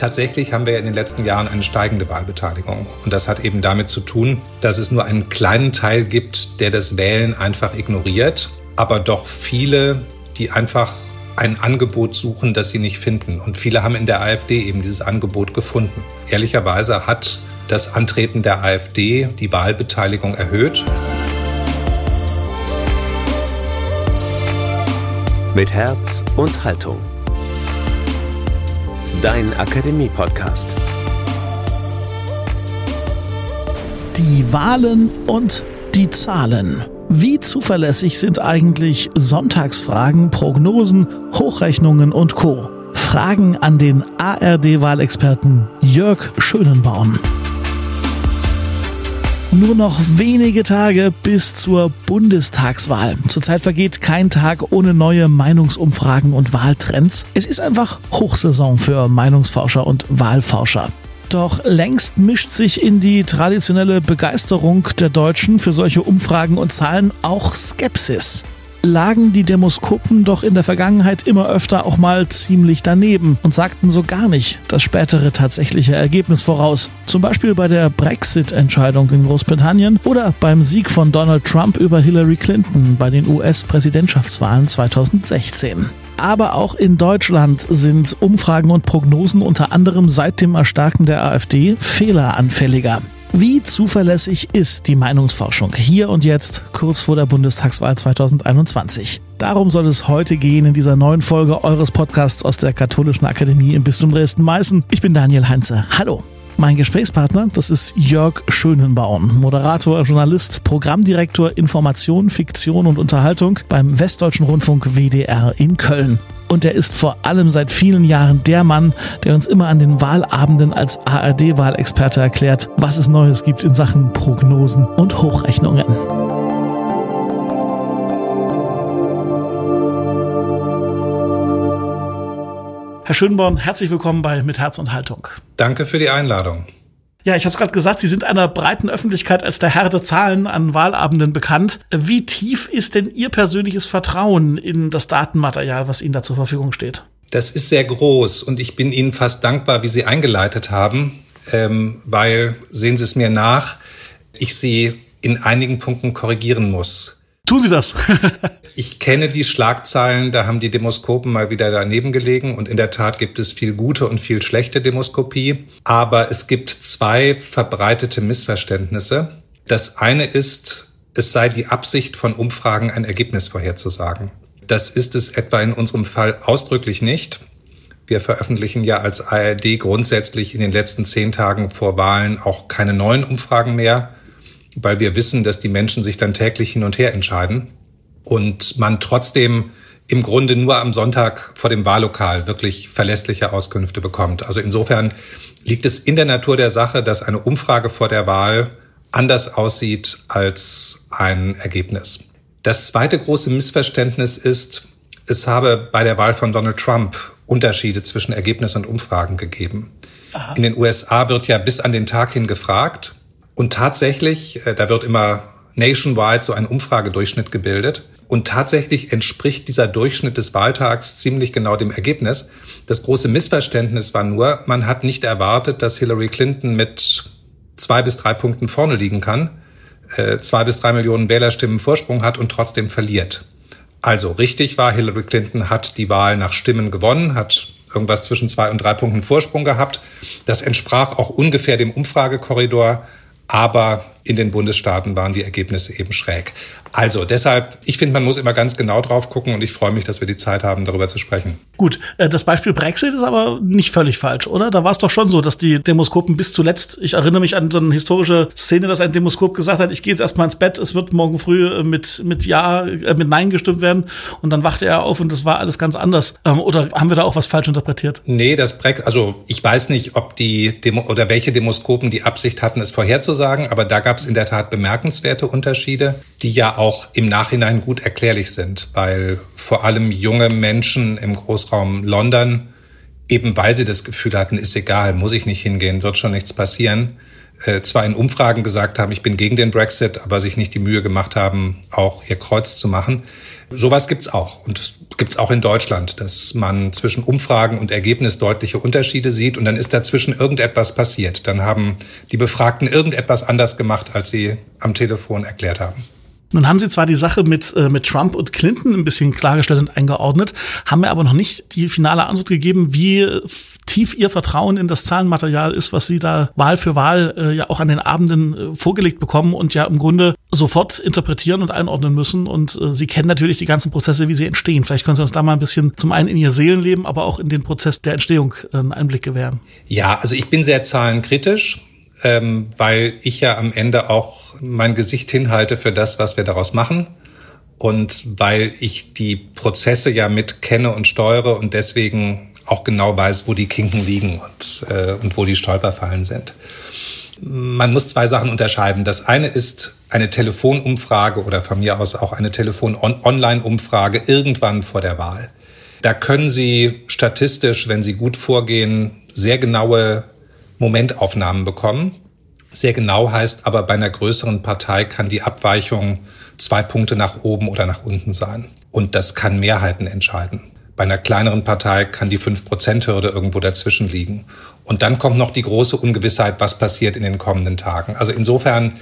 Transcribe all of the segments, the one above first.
Tatsächlich haben wir in den letzten Jahren eine steigende Wahlbeteiligung. Und das hat eben damit zu tun, dass es nur einen kleinen Teil gibt, der das Wählen einfach ignoriert, aber doch viele, die einfach ein Angebot suchen, das sie nicht finden. Und viele haben in der AfD eben dieses Angebot gefunden. Ehrlicherweise hat das Antreten der AfD die Wahlbeteiligung erhöht. Mit Herz und Haltung. Dein Akademie-Podcast. Die Wahlen und die Zahlen. Wie zuverlässig sind eigentlich Sonntagsfragen, Prognosen, Hochrechnungen und Co? Fragen an den ARD-Wahlexperten Jörg Schönenbaum. Nur noch wenige Tage bis zur Bundestagswahl. Zurzeit vergeht kein Tag ohne neue Meinungsumfragen und Wahltrends. Es ist einfach Hochsaison für Meinungsforscher und Wahlforscher. Doch längst mischt sich in die traditionelle Begeisterung der Deutschen für solche Umfragen und Zahlen auch Skepsis lagen die Demoskopen doch in der Vergangenheit immer öfter auch mal ziemlich daneben und sagten so gar nicht das spätere tatsächliche Ergebnis voraus. Zum Beispiel bei der Brexit-Entscheidung in Großbritannien oder beim Sieg von Donald Trump über Hillary Clinton bei den US-Präsidentschaftswahlen 2016. Aber auch in Deutschland sind Umfragen und Prognosen unter anderem seit dem Erstarken der AfD fehleranfälliger. Wie zuverlässig ist die Meinungsforschung hier und jetzt, kurz vor der Bundestagswahl 2021? Darum soll es heute gehen in dieser neuen Folge eures Podcasts aus der Katholischen Akademie im Bistum Dresden-Meißen. Ich bin Daniel Heinze. Hallo. Mein Gesprächspartner, das ist Jörg Schönenbaum, Moderator, Journalist, Programmdirektor Information, Fiktion und Unterhaltung beim Westdeutschen Rundfunk WDR in Köln. Und er ist vor allem seit vielen Jahren der Mann, der uns immer an den Wahlabenden als ARD-Wahlexperte erklärt, was es Neues gibt in Sachen Prognosen und Hochrechnungen. Herr Schönborn, herzlich willkommen bei Mit Herz und Haltung. Danke für die Einladung. Ja, ich habe es gerade gesagt, Sie sind einer breiten Öffentlichkeit als der Herr der Zahlen an Wahlabenden bekannt. Wie tief ist denn Ihr persönliches Vertrauen in das Datenmaterial, was Ihnen da zur Verfügung steht? Das ist sehr groß und ich bin Ihnen fast dankbar, wie Sie eingeleitet haben, ähm, weil, sehen Sie es mir nach, ich Sie in einigen Punkten korrigieren muss. Tun Sie das. ich kenne die Schlagzeilen, da haben die Demoskopen mal wieder daneben gelegen und in der Tat gibt es viel gute und viel schlechte Demoskopie. Aber es gibt zwei verbreitete Missverständnisse. Das eine ist, es sei die Absicht von Umfragen, ein Ergebnis vorherzusagen. Das ist es etwa in unserem Fall ausdrücklich nicht. Wir veröffentlichen ja als ARD grundsätzlich in den letzten zehn Tagen vor Wahlen auch keine neuen Umfragen mehr weil wir wissen, dass die Menschen sich dann täglich hin und her entscheiden und man trotzdem im Grunde nur am Sonntag vor dem Wahllokal wirklich verlässliche Auskünfte bekommt. Also insofern liegt es in der Natur der Sache, dass eine Umfrage vor der Wahl anders aussieht als ein Ergebnis. Das zweite große Missverständnis ist, es habe bei der Wahl von Donald Trump Unterschiede zwischen Ergebnis und Umfragen gegeben. Aha. In den USA wird ja bis an den Tag hin gefragt und tatsächlich, äh, da wird immer nationwide so ein Umfragedurchschnitt gebildet. Und tatsächlich entspricht dieser Durchschnitt des Wahltags ziemlich genau dem Ergebnis. Das große Missverständnis war nur, man hat nicht erwartet, dass Hillary Clinton mit zwei bis drei Punkten vorne liegen kann, äh, zwei bis drei Millionen Wählerstimmen Vorsprung hat und trotzdem verliert. Also richtig war, Hillary Clinton hat die Wahl nach Stimmen gewonnen, hat irgendwas zwischen zwei und drei Punkten Vorsprung gehabt. Das entsprach auch ungefähr dem Umfragekorridor aber in den Bundesstaaten waren die Ergebnisse eben schräg. Also deshalb, ich finde, man muss immer ganz genau drauf gucken und ich freue mich, dass wir die Zeit haben, darüber zu sprechen. Gut, äh, das Beispiel Brexit ist aber nicht völlig falsch, oder? Da war es doch schon so, dass die Demoskopen bis zuletzt, ich erinnere mich an so eine historische Szene, dass ein Demoskop gesagt hat, ich gehe jetzt erstmal ins Bett, es wird morgen früh äh, mit, mit Ja, äh, mit Nein gestimmt werden und dann wachte er auf und das war alles ganz anders. Ähm, oder haben wir da auch was falsch interpretiert? Nee, das Brexit, also ich weiß nicht, ob die Demo oder welche Demoskopen die Absicht hatten, es vorherzusagen, aber da gab es in der Tat bemerkenswerte Unterschiede, die ja auch im Nachhinein gut erklärlich sind, weil vor allem junge Menschen im Großraum London, eben weil sie das Gefühl hatten, ist egal, muss ich nicht hingehen, wird schon nichts passieren, äh, zwar in Umfragen gesagt haben, ich bin gegen den Brexit, aber sich nicht die Mühe gemacht haben, auch ihr Kreuz zu machen. Sowas gibt's auch und gibt's auch in Deutschland, dass man zwischen Umfragen und Ergebnis deutliche Unterschiede sieht und dann ist dazwischen irgendetwas passiert. Dann haben die Befragten irgendetwas anders gemacht, als sie am Telefon erklärt haben. Nun haben Sie zwar die Sache mit, äh, mit Trump und Clinton ein bisschen klargestellt und eingeordnet, haben mir aber noch nicht die finale Antwort gegeben, wie tief Ihr Vertrauen in das Zahlenmaterial ist, was Sie da Wahl für Wahl äh, ja auch an den Abenden äh, vorgelegt bekommen und ja im Grunde sofort interpretieren und einordnen müssen. Und äh, Sie kennen natürlich die ganzen Prozesse, wie sie entstehen. Vielleicht können Sie uns da mal ein bisschen zum einen in Ihr Seelenleben, aber auch in den Prozess der Entstehung äh, einen Einblick gewähren. Ja, also ich bin sehr zahlenkritisch ähm, weil ich ja am Ende auch mein Gesicht hinhalte für das, was wir daraus machen. Und weil ich die Prozesse ja mit kenne und steuere und deswegen auch genau weiß, wo die Kinken liegen und, äh, und wo die Stolperfallen sind. Man muss zwei Sachen unterscheiden. Das eine ist eine Telefonumfrage oder von mir aus auch eine Telefon-Online-Umfrage irgendwann vor der Wahl. Da können Sie statistisch, wenn Sie gut vorgehen, sehr genaue Momentaufnahmen bekommen. Sehr genau heißt aber, bei einer größeren Partei kann die Abweichung zwei Punkte nach oben oder nach unten sein. Und das kann Mehrheiten entscheiden. Bei einer kleineren Partei kann die 5%-Hürde irgendwo dazwischen liegen. Und dann kommt noch die große Ungewissheit, was passiert in den kommenden Tagen. Also insofern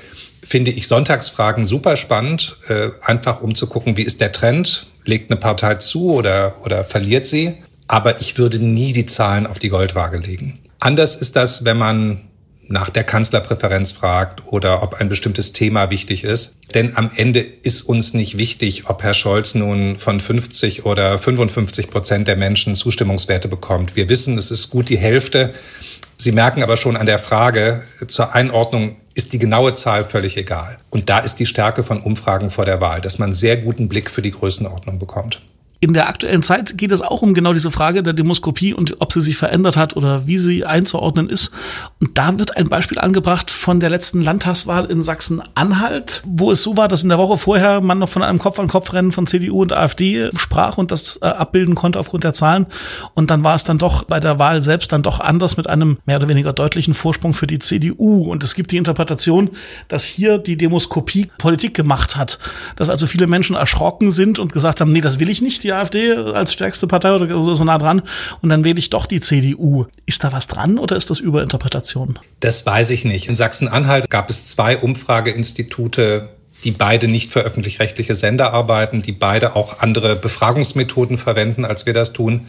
finde ich Sonntagsfragen super spannend, äh, einfach um zu gucken, wie ist der Trend? Legt eine Partei zu oder, oder verliert sie? Aber ich würde nie die Zahlen auf die Goldwaage legen. Anders ist das, wenn man nach der Kanzlerpräferenz fragt oder ob ein bestimmtes Thema wichtig ist. Denn am Ende ist uns nicht wichtig, ob Herr Scholz nun von 50 oder 55 Prozent der Menschen Zustimmungswerte bekommt. Wir wissen, es ist gut die Hälfte. Sie merken aber schon an der Frage zur Einordnung, ist die genaue Zahl völlig egal. Und da ist die Stärke von Umfragen vor der Wahl, dass man sehr guten Blick für die Größenordnung bekommt. In der aktuellen Zeit geht es auch um genau diese Frage der Demoskopie und ob sie sich verändert hat oder wie sie einzuordnen ist. Und da wird ein Beispiel angebracht von der letzten Landtagswahl in Sachsen-Anhalt, wo es so war, dass in der Woche vorher man noch von einem Kopf-an-Kopf-Rennen von CDU und AfD sprach und das äh, abbilden konnte aufgrund der Zahlen. Und dann war es dann doch bei der Wahl selbst dann doch anders mit einem mehr oder weniger deutlichen Vorsprung für die CDU. Und es gibt die Interpretation, dass hier die Demoskopie Politik gemacht hat. Dass also viele Menschen erschrocken sind und gesagt haben, nee, das will ich nicht die AfD als stärkste Partei oder so nah dran und dann wähle ich doch die CDU. Ist da was dran oder ist das Überinterpretation? Das weiß ich nicht. In Sachsen-Anhalt gab es zwei Umfrageinstitute, die beide nicht für öffentlich-rechtliche Sender arbeiten, die beide auch andere Befragungsmethoden verwenden, als wir das tun,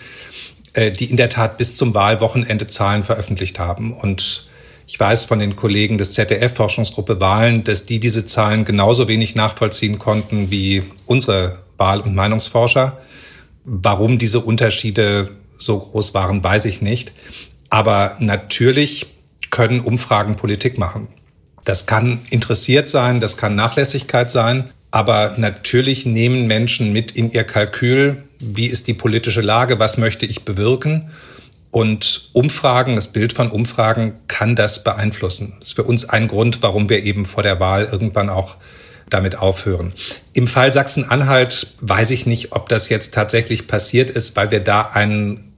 äh, die in der Tat bis zum Wahlwochenende Zahlen veröffentlicht haben. Und ich weiß von den Kollegen des ZDF Forschungsgruppe Wahlen, dass die diese Zahlen genauso wenig nachvollziehen konnten wie unsere Wahl- und Meinungsforscher. Warum diese Unterschiede so groß waren, weiß ich nicht. Aber natürlich können Umfragen Politik machen. Das kann interessiert sein, das kann Nachlässigkeit sein, aber natürlich nehmen Menschen mit in ihr Kalkül, wie ist die politische Lage, was möchte ich bewirken. Und Umfragen, das Bild von Umfragen kann das beeinflussen. Das ist für uns ein Grund, warum wir eben vor der Wahl irgendwann auch damit aufhören. Im Fall Sachsen-Anhalt weiß ich nicht, ob das jetzt tatsächlich passiert ist, weil wir da einen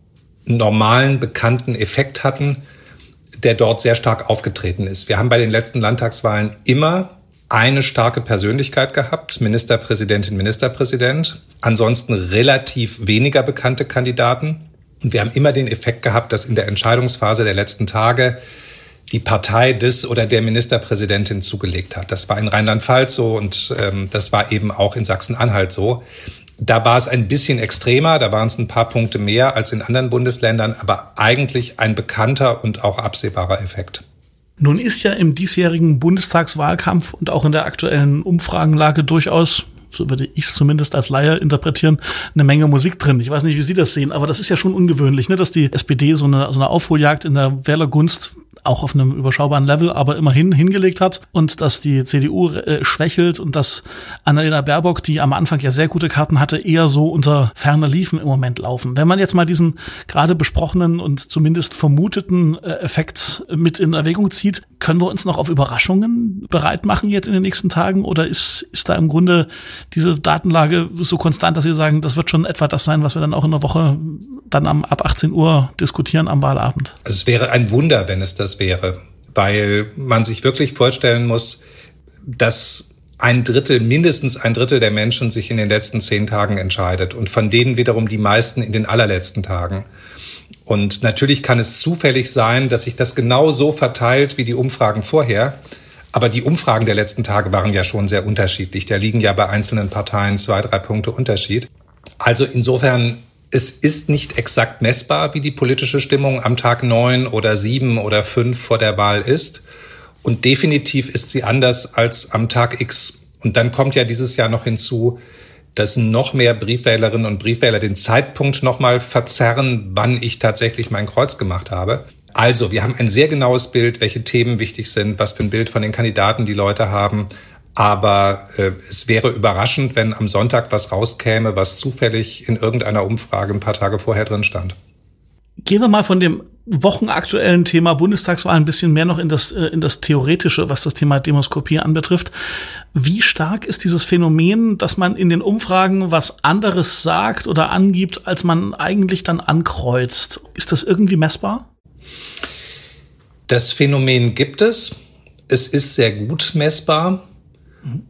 normalen, bekannten Effekt hatten, der dort sehr stark aufgetreten ist. Wir haben bei den letzten Landtagswahlen immer eine starke Persönlichkeit gehabt, Ministerpräsidentin, Ministerpräsident, ansonsten relativ weniger bekannte Kandidaten. Und wir haben immer den Effekt gehabt, dass in der Entscheidungsphase der letzten Tage die Partei des oder der Ministerpräsidentin zugelegt hat. Das war in Rheinland-Pfalz so und ähm, das war eben auch in Sachsen-Anhalt so. Da war es ein bisschen extremer, da waren es ein paar Punkte mehr als in anderen Bundesländern, aber eigentlich ein bekannter und auch absehbarer Effekt. Nun ist ja im diesjährigen Bundestagswahlkampf und auch in der aktuellen Umfragenlage durchaus so würde ich es zumindest als Laie interpretieren, eine Menge Musik drin. Ich weiß nicht, wie Sie das sehen, aber das ist ja schon ungewöhnlich, ne, dass die SPD so eine, so eine Aufholjagd in der Wählergunst auch auf einem überschaubaren Level, aber immerhin hingelegt hat und dass die CDU äh, schwächelt und dass Annalena Baerbock, die am Anfang ja sehr gute Karten hatte, eher so unter ferner Liefen im Moment laufen. Wenn man jetzt mal diesen gerade besprochenen und zumindest vermuteten äh, Effekt mit in Erwägung zieht, können wir uns noch auf Überraschungen bereit machen jetzt in den nächsten Tagen oder ist, ist da im Grunde diese Datenlage so konstant, dass Sie sagen, das wird schon etwa das sein, was wir dann auch in der Woche dann am, ab 18 Uhr diskutieren am Wahlabend? Also es wäre ein Wunder, wenn es das wäre. weil man sich wirklich vorstellen muss, dass ein Drittel, mindestens ein Drittel der Menschen sich in den letzten zehn Tagen entscheidet und von denen wiederum die meisten in den allerletzten Tagen. Und natürlich kann es zufällig sein, dass sich das genau so verteilt wie die Umfragen vorher. Aber die Umfragen der letzten Tage waren ja schon sehr unterschiedlich. Da liegen ja bei einzelnen Parteien zwei, drei Punkte Unterschied. Also insofern, es ist nicht exakt messbar, wie die politische Stimmung am Tag neun oder sieben oder fünf vor der Wahl ist. Und definitiv ist sie anders als am Tag X. Und dann kommt ja dieses Jahr noch hinzu, dass noch mehr Briefwählerinnen und Briefwähler den Zeitpunkt nochmal verzerren, wann ich tatsächlich mein Kreuz gemacht habe. Also, wir haben ein sehr genaues Bild, welche Themen wichtig sind, was für ein Bild von den Kandidaten die Leute haben. Aber äh, es wäre überraschend, wenn am Sonntag was rauskäme, was zufällig in irgendeiner Umfrage ein paar Tage vorher drin stand. Gehen wir mal von dem wochenaktuellen Thema Bundestagswahl ein bisschen mehr noch in das, äh, in das Theoretische, was das Thema Demoskopie anbetrifft. Wie stark ist dieses Phänomen, dass man in den Umfragen was anderes sagt oder angibt, als man eigentlich dann ankreuzt? Ist das irgendwie messbar? Das Phänomen gibt es. Es ist sehr gut messbar.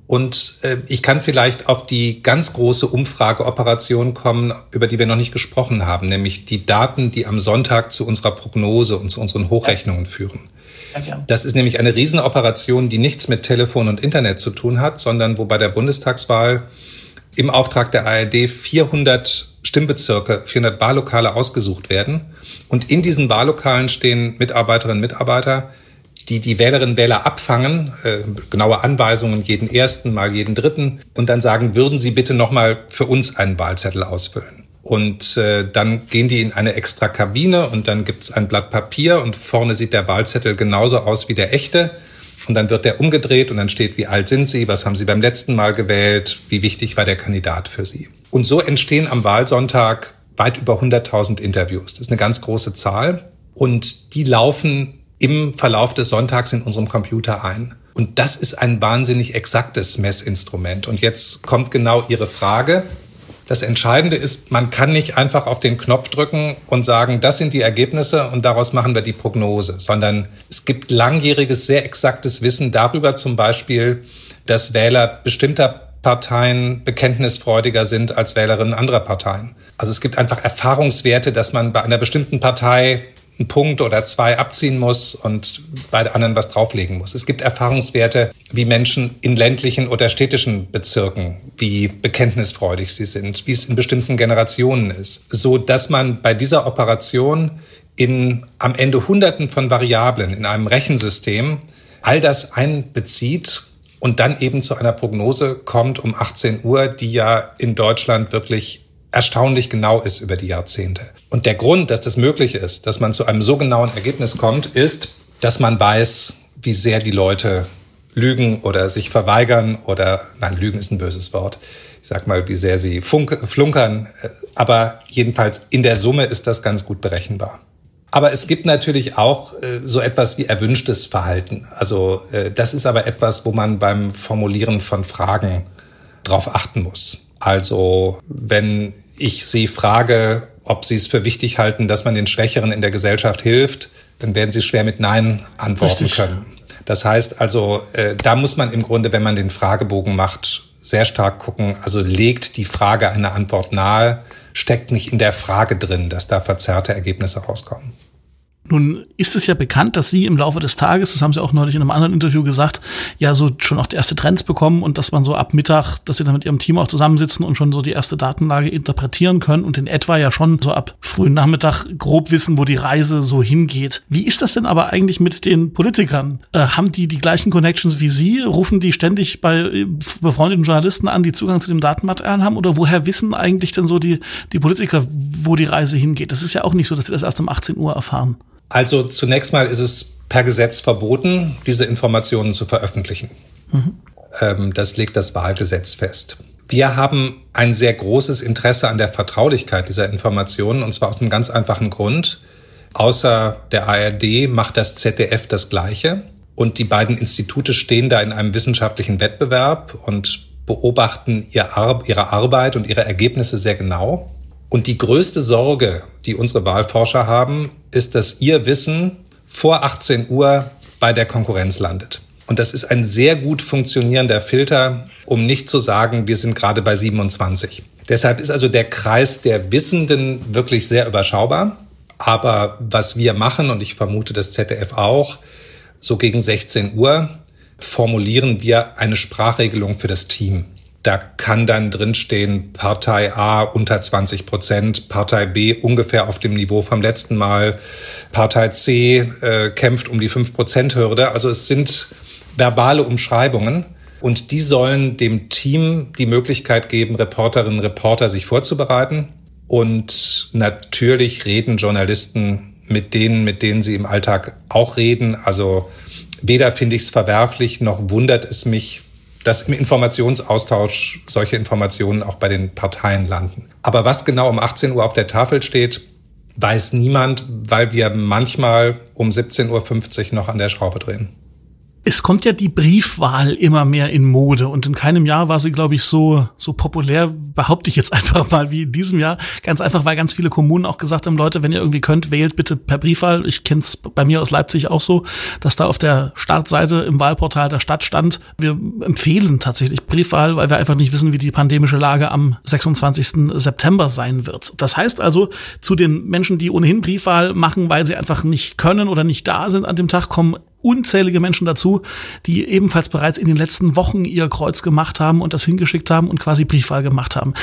Und äh, ich kann vielleicht auf die ganz große Umfrageoperation kommen, über die wir noch nicht gesprochen haben, nämlich die Daten, die am Sonntag zu unserer Prognose und zu unseren Hochrechnungen führen. Das ist nämlich eine Riesenoperation, die nichts mit Telefon und Internet zu tun hat, sondern wo bei der Bundestagswahl im Auftrag der ARD 400 Stimmbezirke, 400 Wahllokale ausgesucht werden. Und in diesen Wahllokalen stehen Mitarbeiterinnen und Mitarbeiter, die die Wählerinnen und Wähler abfangen, äh, genaue Anweisungen jeden ersten, mal jeden dritten und dann sagen, würden Sie bitte nochmal für uns einen Wahlzettel ausfüllen. Und äh, dann gehen die in eine extra Kabine und dann gibt's ein Blatt Papier und vorne sieht der Wahlzettel genauso aus wie der echte. Und dann wird der umgedreht und dann steht, wie alt sind Sie, was haben Sie beim letzten Mal gewählt, wie wichtig war der Kandidat für Sie. Und so entstehen am Wahlsonntag weit über 100.000 Interviews. Das ist eine ganz große Zahl. Und die laufen im Verlauf des Sonntags in unserem Computer ein. Und das ist ein wahnsinnig exaktes Messinstrument. Und jetzt kommt genau Ihre Frage. Das Entscheidende ist, man kann nicht einfach auf den Knopf drücken und sagen, das sind die Ergebnisse und daraus machen wir die Prognose, sondern es gibt langjähriges, sehr exaktes Wissen darüber zum Beispiel, dass Wähler bestimmter Parteien bekenntnisfreudiger sind als Wählerinnen anderer Parteien. Also es gibt einfach Erfahrungswerte, dass man bei einer bestimmten Partei einen Punkt oder zwei abziehen muss und bei anderen was drauflegen muss. Es gibt Erfahrungswerte, wie Menschen in ländlichen oder städtischen Bezirken, wie bekenntnisfreudig sie sind, wie es in bestimmten Generationen ist, so dass man bei dieser Operation in am Ende Hunderten von Variablen in einem Rechensystem all das einbezieht und dann eben zu einer Prognose kommt um 18 Uhr, die ja in Deutschland wirklich erstaunlich genau ist über die Jahrzehnte. Und der Grund, dass das möglich ist, dass man zu einem so genauen Ergebnis kommt, ist, dass man weiß, wie sehr die Leute lügen oder sich verweigern oder, nein, lügen ist ein böses Wort. Ich sag mal, wie sehr sie funk, flunkern. Aber jedenfalls in der Summe ist das ganz gut berechenbar. Aber es gibt natürlich auch äh, so etwas wie erwünschtes Verhalten. Also äh, das ist aber etwas, wo man beim Formulieren von Fragen drauf achten muss. Also wenn ich Sie frage, ob Sie es für wichtig halten, dass man den Schwächeren in der Gesellschaft hilft, dann werden Sie schwer mit Nein antworten Richtig. können. Das heißt also, äh, da muss man im Grunde, wenn man den Fragebogen macht, sehr stark gucken. Also legt die Frage eine Antwort nahe, steckt nicht in der Frage drin, dass da verzerrte Ergebnisse rauskommen. Nun ist es ja bekannt, dass Sie im Laufe des Tages, das haben Sie auch neulich in einem anderen Interview gesagt, ja so schon auch die erste Trends bekommen und dass man so ab Mittag, dass Sie dann mit Ihrem Team auch zusammensitzen und schon so die erste Datenlage interpretieren können und in etwa ja schon so ab frühen Nachmittag grob wissen, wo die Reise so hingeht. Wie ist das denn aber eigentlich mit den Politikern? Äh, haben die die gleichen Connections wie Sie? Rufen die ständig bei äh, befreundeten Journalisten an, die Zugang zu dem Datenmaterial haben? Oder woher wissen eigentlich denn so die, die Politiker, wo die Reise hingeht? Das ist ja auch nicht so, dass sie das erst um 18 Uhr erfahren. Also zunächst mal ist es per Gesetz verboten, diese Informationen zu veröffentlichen. Mhm. Ähm, das legt das Wahlgesetz fest. Wir haben ein sehr großes Interesse an der Vertraulichkeit dieser Informationen und zwar aus einem ganz einfachen Grund. Außer der ARD macht das ZDF das Gleiche und die beiden Institute stehen da in einem wissenschaftlichen Wettbewerb und beobachten ihre Arbeit und ihre Ergebnisse sehr genau. Und die größte Sorge, die unsere Wahlforscher haben, ist, dass ihr Wissen vor 18 Uhr bei der Konkurrenz landet. Und das ist ein sehr gut funktionierender Filter, um nicht zu sagen, wir sind gerade bei 27. Deshalb ist also der Kreis der Wissenden wirklich sehr überschaubar. Aber was wir machen, und ich vermute das ZDF auch, so gegen 16 Uhr formulieren wir eine Sprachregelung für das Team. Da kann dann drinstehen, Partei A unter 20 Prozent, Partei B ungefähr auf dem Niveau vom letzten Mal, Partei C äh, kämpft um die 5 Prozent Hürde. Also es sind verbale Umschreibungen. Und die sollen dem Team die Möglichkeit geben, Reporterinnen und Reporter sich vorzubereiten. Und natürlich reden Journalisten mit denen, mit denen sie im Alltag auch reden. Also weder finde ich es verwerflich, noch wundert es mich, dass im Informationsaustausch solche Informationen auch bei den Parteien landen. Aber was genau um 18 Uhr auf der Tafel steht, weiß niemand, weil wir manchmal um 17.50 Uhr noch an der Schraube drehen. Es kommt ja die Briefwahl immer mehr in Mode und in keinem Jahr war sie, glaube ich, so, so populär, behaupte ich jetzt einfach mal, wie in diesem Jahr. Ganz einfach, weil ganz viele Kommunen auch gesagt haben, Leute, wenn ihr irgendwie könnt, wählt bitte per Briefwahl. Ich kenne es bei mir aus Leipzig auch so, dass da auf der Startseite im Wahlportal der Stadt stand, wir empfehlen tatsächlich Briefwahl, weil wir einfach nicht wissen, wie die pandemische Lage am 26. September sein wird. Das heißt also, zu den Menschen, die ohnehin Briefwahl machen, weil sie einfach nicht können oder nicht da sind an dem Tag, kommen unzählige Menschen dazu, die ebenfalls bereits in den letzten Wochen ihr Kreuz gemacht haben und das hingeschickt haben und quasi Briefwahl gemacht haben.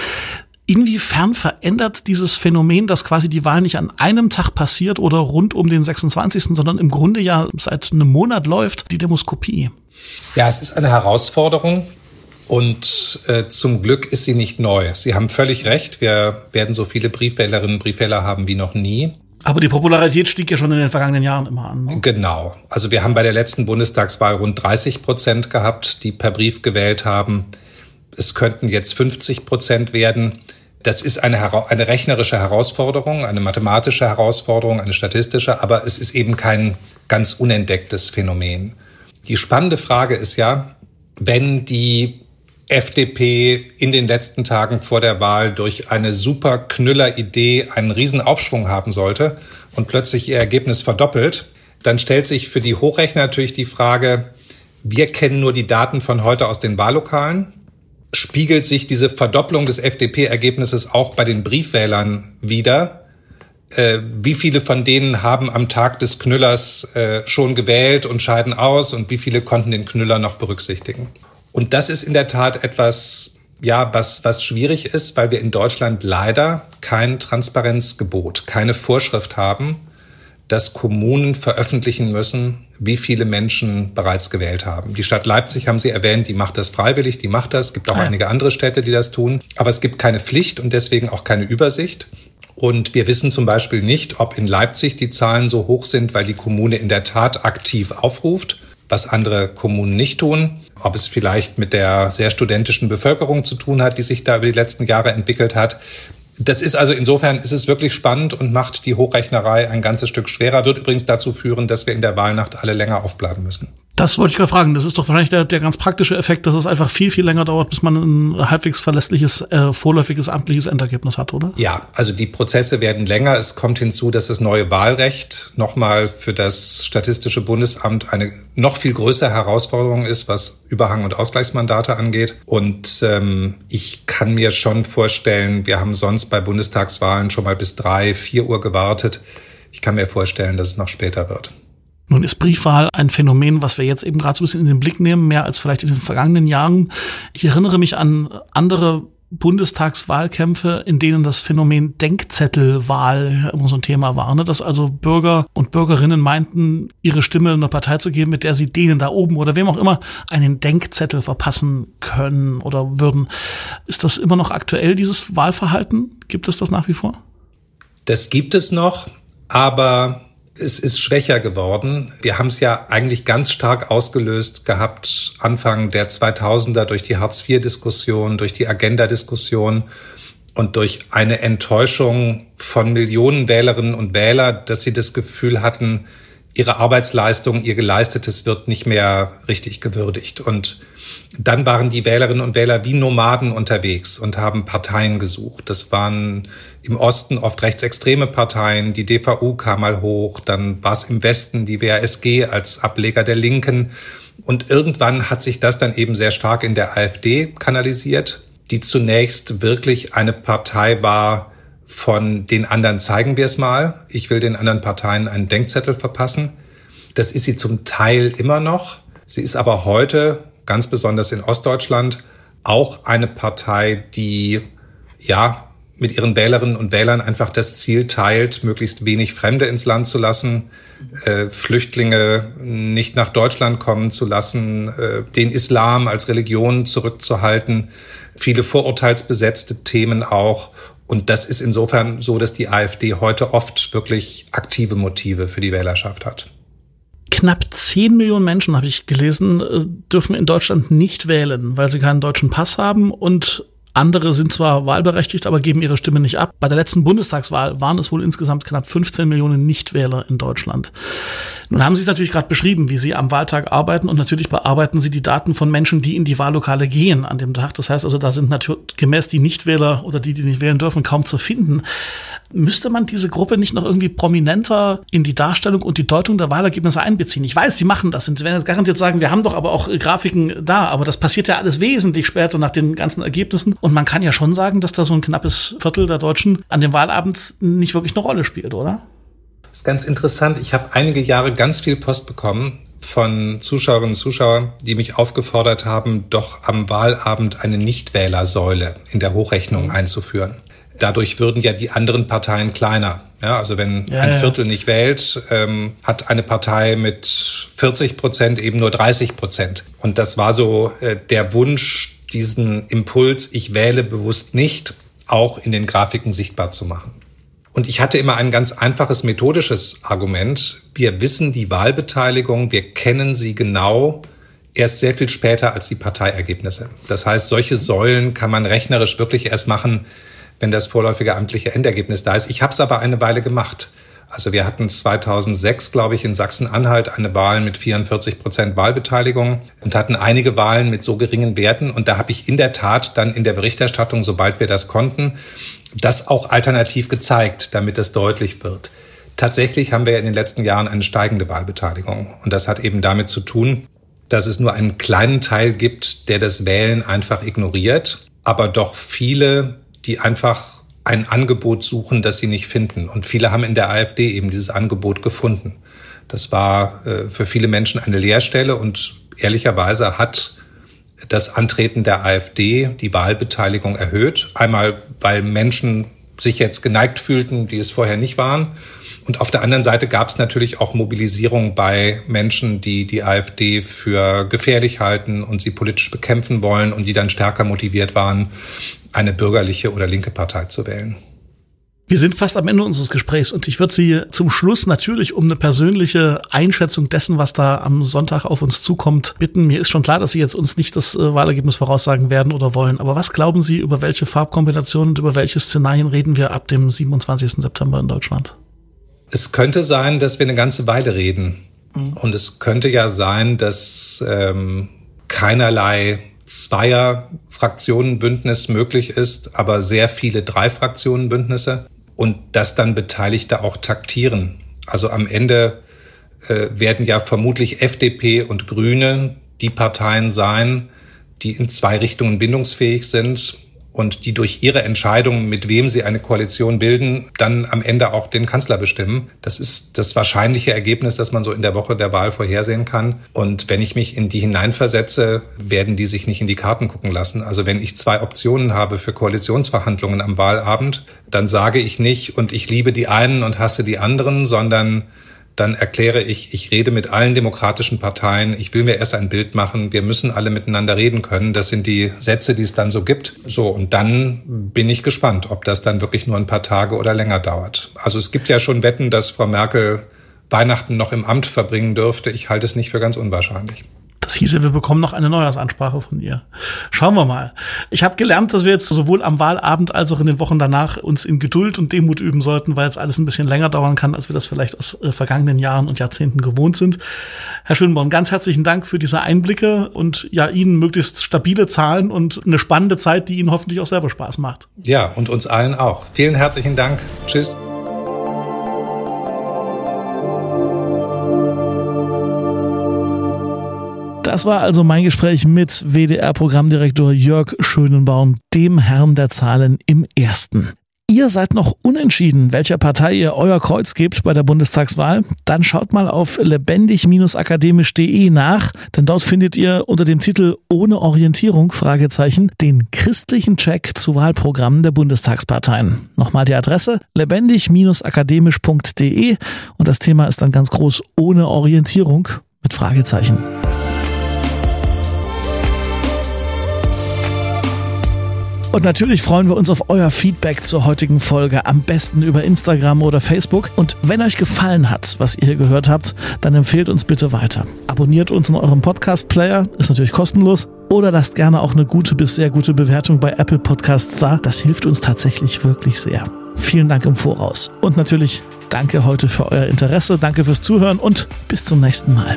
Inwiefern verändert dieses Phänomen, dass quasi die Wahl nicht an einem Tag passiert oder rund um den 26., sondern im Grunde ja seit einem Monat läuft, die Demoskopie? Ja, es ist eine Herausforderung. Und äh, zum Glück ist sie nicht neu. Sie haben völlig recht. Wir werden so viele Briefwählerinnen und Briefwähler haben wie noch nie. Aber die Popularität stieg ja schon in den vergangenen Jahren immer an. Ne? Genau. Also wir haben bei der letzten Bundestagswahl rund 30 Prozent gehabt, die per Brief gewählt haben. Es könnten jetzt 50 Prozent werden. Das ist eine, eine rechnerische Herausforderung, eine mathematische Herausforderung, eine statistische, aber es ist eben kein ganz unentdecktes Phänomen. Die spannende Frage ist ja, wenn die FDP in den letzten Tagen vor der Wahl durch eine super Knüller-Idee einen riesen Aufschwung haben sollte und plötzlich ihr Ergebnis verdoppelt, dann stellt sich für die Hochrechner natürlich die Frage, wir kennen nur die Daten von heute aus den Wahllokalen. Spiegelt sich diese Verdopplung des FDP-Ergebnisses auch bei den Briefwählern wieder? Äh, wie viele von denen haben am Tag des Knüllers äh, schon gewählt und scheiden aus und wie viele konnten den Knüller noch berücksichtigen? Und das ist in der Tat etwas, ja, was, was schwierig ist, weil wir in Deutschland leider kein Transparenzgebot, keine Vorschrift haben, dass Kommunen veröffentlichen müssen, wie viele Menschen bereits gewählt haben. Die Stadt Leipzig haben Sie erwähnt, die macht das freiwillig, die macht das. Es gibt auch ah. einige andere Städte, die das tun. Aber es gibt keine Pflicht und deswegen auch keine Übersicht. Und wir wissen zum Beispiel nicht, ob in Leipzig die Zahlen so hoch sind, weil die Kommune in der Tat aktiv aufruft was andere Kommunen nicht tun. Ob es vielleicht mit der sehr studentischen Bevölkerung zu tun hat, die sich da über die letzten Jahre entwickelt hat. Das ist also insofern ist es wirklich spannend und macht die Hochrechnerei ein ganzes Stück schwerer, wird übrigens dazu führen, dass wir in der Wahlnacht alle länger aufbleiben müssen. Das wollte ich gerade fragen. Das ist doch wahrscheinlich der, der ganz praktische Effekt, dass es einfach viel, viel länger dauert, bis man ein halbwegs verlässliches, äh, vorläufiges amtliches Endergebnis hat, oder? Ja, also die Prozesse werden länger. Es kommt hinzu, dass das neue Wahlrecht nochmal für das Statistische Bundesamt eine noch viel größere Herausforderung ist, was Überhang- und Ausgleichsmandate angeht. Und ähm, ich kann mir schon vorstellen, wir haben sonst bei Bundestagswahlen schon mal bis drei, vier Uhr gewartet. Ich kann mir vorstellen, dass es noch später wird. Nun ist Briefwahl ein Phänomen, was wir jetzt eben gerade so ein bisschen in den Blick nehmen, mehr als vielleicht in den vergangenen Jahren. Ich erinnere mich an andere Bundestagswahlkämpfe, in denen das Phänomen Denkzettelwahl immer so ein Thema war, ne? dass also Bürger und Bürgerinnen meinten, ihre Stimme einer Partei zu geben, mit der sie denen da oben oder wem auch immer einen Denkzettel verpassen können oder würden. Ist das immer noch aktuell, dieses Wahlverhalten? Gibt es das nach wie vor? Das gibt es noch, aber es ist schwächer geworden. Wir haben es ja eigentlich ganz stark ausgelöst gehabt, Anfang der 2000er durch die Hartz-IV-Diskussion, durch die Agenda-Diskussion und durch eine Enttäuschung von Millionen Wählerinnen und Wähler, dass sie das Gefühl hatten, ihre Arbeitsleistung, ihr Geleistetes wird nicht mehr richtig gewürdigt. Und dann waren die Wählerinnen und Wähler wie Nomaden unterwegs und haben Parteien gesucht. Das waren im Osten oft rechtsextreme Parteien, die DVU kam mal hoch, dann war es im Westen die WASG als Ableger der Linken. Und irgendwann hat sich das dann eben sehr stark in der AfD kanalisiert, die zunächst wirklich eine Partei war, von den anderen zeigen wir es mal. Ich will den anderen Parteien einen Denkzettel verpassen. Das ist sie zum Teil immer noch. Sie ist aber heute, ganz besonders in Ostdeutschland, auch eine Partei, die ja mit ihren Wählerinnen und Wählern einfach das Ziel teilt, möglichst wenig Fremde ins Land zu lassen, äh, Flüchtlinge nicht nach Deutschland kommen zu lassen, äh, den Islam als Religion zurückzuhalten, viele vorurteilsbesetzte Themen auch und das ist insofern so, dass die AfD heute oft wirklich aktive Motive für die Wählerschaft hat. Knapp 10 Millionen Menschen, habe ich gelesen, äh, dürfen in Deutschland nicht wählen, weil sie keinen deutschen Pass haben und andere sind zwar wahlberechtigt, aber geben ihre Stimme nicht ab. Bei der letzten Bundestagswahl waren es wohl insgesamt knapp 15 Millionen Nichtwähler in Deutschland. Nun haben Sie es natürlich gerade beschrieben, wie Sie am Wahltag arbeiten und natürlich bearbeiten Sie die Daten von Menschen, die in die Wahllokale gehen an dem Tag. Das heißt also, da sind natürlich gemäß die Nichtwähler oder die, die nicht wählen dürfen, kaum zu finden. Müsste man diese Gruppe nicht noch irgendwie prominenter in die Darstellung und die Deutung der Wahlergebnisse einbeziehen? Ich weiß, sie machen das und sie werden jetzt garantiert sagen, wir haben doch aber auch Grafiken da, aber das passiert ja alles wesentlich später nach den ganzen Ergebnissen. Und man kann ja schon sagen, dass da so ein knappes Viertel der Deutschen an dem Wahlabend nicht wirklich eine Rolle spielt, oder? Das ist ganz interessant. Ich habe einige Jahre ganz viel Post bekommen von Zuschauerinnen und Zuschauern, die mich aufgefordert haben, doch am Wahlabend eine Nichtwählersäule in der Hochrechnung einzuführen dadurch würden ja die anderen Parteien kleiner. Ja, also wenn ja, ein Viertel nicht wählt, ähm, hat eine Partei mit 40 Prozent eben nur 30 Prozent. Und das war so äh, der Wunsch, diesen Impuls, ich wähle bewusst nicht, auch in den Grafiken sichtbar zu machen. Und ich hatte immer ein ganz einfaches methodisches Argument. Wir wissen die Wahlbeteiligung, wir kennen sie genau erst sehr viel später als die Parteiergebnisse. Das heißt, solche Säulen kann man rechnerisch wirklich erst machen, wenn das vorläufige amtliche Endergebnis da ist. Ich habe es aber eine Weile gemacht. Also wir hatten 2006, glaube ich, in Sachsen-Anhalt eine Wahl mit 44 Prozent Wahlbeteiligung und hatten einige Wahlen mit so geringen Werten. Und da habe ich in der Tat dann in der Berichterstattung, sobald wir das konnten, das auch alternativ gezeigt, damit das deutlich wird. Tatsächlich haben wir in den letzten Jahren eine steigende Wahlbeteiligung. Und das hat eben damit zu tun, dass es nur einen kleinen Teil gibt, der das Wählen einfach ignoriert, aber doch viele die einfach ein Angebot suchen, das sie nicht finden. Und viele haben in der AfD eben dieses Angebot gefunden. Das war äh, für viele Menschen eine Leerstelle und ehrlicherweise hat das Antreten der AfD die Wahlbeteiligung erhöht. Einmal, weil Menschen sich jetzt geneigt fühlten, die es vorher nicht waren. Und auf der anderen Seite gab es natürlich auch Mobilisierung bei Menschen, die die AfD für gefährlich halten und sie politisch bekämpfen wollen und die dann stärker motiviert waren, eine bürgerliche oder linke Partei zu wählen. Wir sind fast am Ende unseres Gesprächs und ich würde Sie zum Schluss natürlich um eine persönliche Einschätzung dessen, was da am Sonntag auf uns zukommt, bitten. Mir ist schon klar, dass Sie jetzt uns nicht das äh, Wahlergebnis voraussagen werden oder wollen. Aber was glauben Sie, über welche Farbkombinationen und über welche Szenarien reden wir ab dem 27. September in Deutschland? Es könnte sein, dass wir eine ganze Weile reden. Mhm. Und es könnte ja sein, dass ähm, keinerlei Zweier-Fraktionenbündnis möglich ist, aber sehr viele Drei-Fraktionen-Bündnisse und dass dann Beteiligte auch taktieren. Also am Ende äh, werden ja vermutlich FDP und Grüne die Parteien sein, die in zwei Richtungen bindungsfähig sind und die durch ihre Entscheidung, mit wem sie eine Koalition bilden, dann am Ende auch den Kanzler bestimmen. Das ist das wahrscheinliche Ergebnis, das man so in der Woche der Wahl vorhersehen kann. Und wenn ich mich in die hineinversetze, werden die sich nicht in die Karten gucken lassen. Also wenn ich zwei Optionen habe für Koalitionsverhandlungen am Wahlabend, dann sage ich nicht, und ich liebe die einen und hasse die anderen, sondern dann erkläre ich, ich rede mit allen demokratischen Parteien, ich will mir erst ein Bild machen, wir müssen alle miteinander reden können. Das sind die Sätze, die es dann so gibt. So, und dann bin ich gespannt, ob das dann wirklich nur ein paar Tage oder länger dauert. Also es gibt ja schon Wetten, dass Frau Merkel Weihnachten noch im Amt verbringen dürfte. Ich halte es nicht für ganz unwahrscheinlich. Das hieße, wir bekommen noch eine Neujahrsansprache von ihr. Schauen wir mal. Ich habe gelernt, dass wir jetzt sowohl am Wahlabend als auch in den Wochen danach uns in Geduld und Demut üben sollten, weil es alles ein bisschen länger dauern kann, als wir das vielleicht aus äh, vergangenen Jahren und Jahrzehnten gewohnt sind. Herr Schönborn, ganz herzlichen Dank für diese Einblicke und ja, Ihnen möglichst stabile Zahlen und eine spannende Zeit, die Ihnen hoffentlich auch selber Spaß macht. Ja, und uns allen auch. Vielen herzlichen Dank. Tschüss. Das war also mein Gespräch mit WDR-Programmdirektor Jörg Schönenbaum, dem Herrn der Zahlen im Ersten. Ihr seid noch unentschieden, welcher Partei ihr euer Kreuz gebt bei der Bundestagswahl? Dann schaut mal auf lebendig-akademisch.de nach, denn dort findet ihr unter dem Titel Ohne Orientierung Fragezeichen den christlichen Check zu Wahlprogrammen der Bundestagsparteien. Nochmal die Adresse lebendig-akademisch.de und das Thema ist dann ganz groß Ohne Orientierung mit Fragezeichen. Und natürlich freuen wir uns auf euer Feedback zur heutigen Folge, am besten über Instagram oder Facebook. Und wenn euch gefallen hat, was ihr hier gehört habt, dann empfehlt uns bitte weiter. Abonniert uns in eurem Podcast-Player, ist natürlich kostenlos. Oder lasst gerne auch eine gute bis sehr gute Bewertung bei Apple Podcasts da. Das hilft uns tatsächlich wirklich sehr. Vielen Dank im Voraus. Und natürlich danke heute für euer Interesse, danke fürs Zuhören und bis zum nächsten Mal.